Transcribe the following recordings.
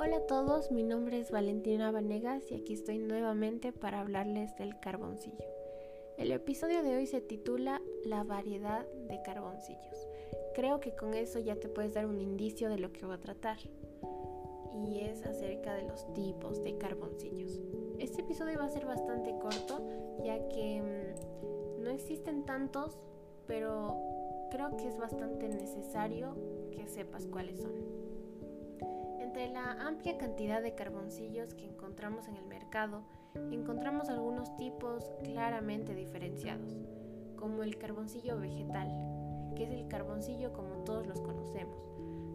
a todos, mi nombre es Valentina Vanegas y aquí estoy nuevamente para hablarles del carboncillo. El episodio de hoy se titula La variedad de carboncillos. Creo que con eso ya te puedes dar un indicio de lo que voy a tratar. Y es acerca de los tipos de carboncillos. Este episodio va a ser bastante corto ya que mm, no existen tantos, pero creo que es bastante necesario que sepas cuáles son. Entre la amplia cantidad de carboncillos que encontramos en el mercado, encontramos algunos tipos claramente diferenciados, como el carboncillo vegetal, que es el carboncillo como todos los conocemos.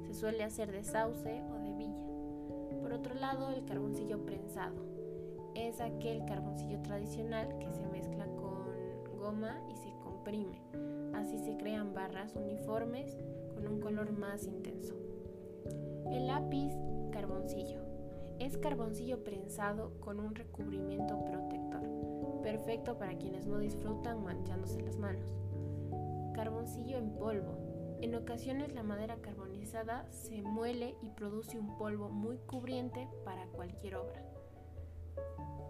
Se suele hacer de sauce o de villa. Por otro lado, el carboncillo prensado. Es aquel carboncillo tradicional que se mezcla con goma y se comprime. Así se crean barras uniformes con un color más intenso. El lápiz carboncillo. Es carboncillo prensado con un recubrimiento protector, perfecto para quienes no disfrutan manchándose las manos. Carboncillo en polvo. En ocasiones la madera carbonizada se muele y produce un polvo muy cubriente para cualquier obra.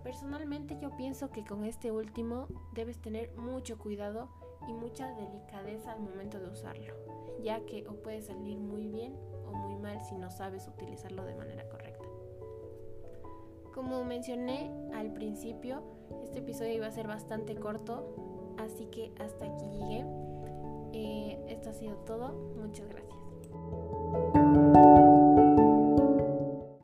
Personalmente yo pienso que con este último debes tener mucho cuidado y mucha delicadeza al momento de usarlo, ya que o puede salir muy bien si no sabes utilizarlo de manera correcta. Como mencioné al principio, este episodio iba a ser bastante corto, así que hasta aquí llegué. Eh, esto ha sido todo. Muchas gracias.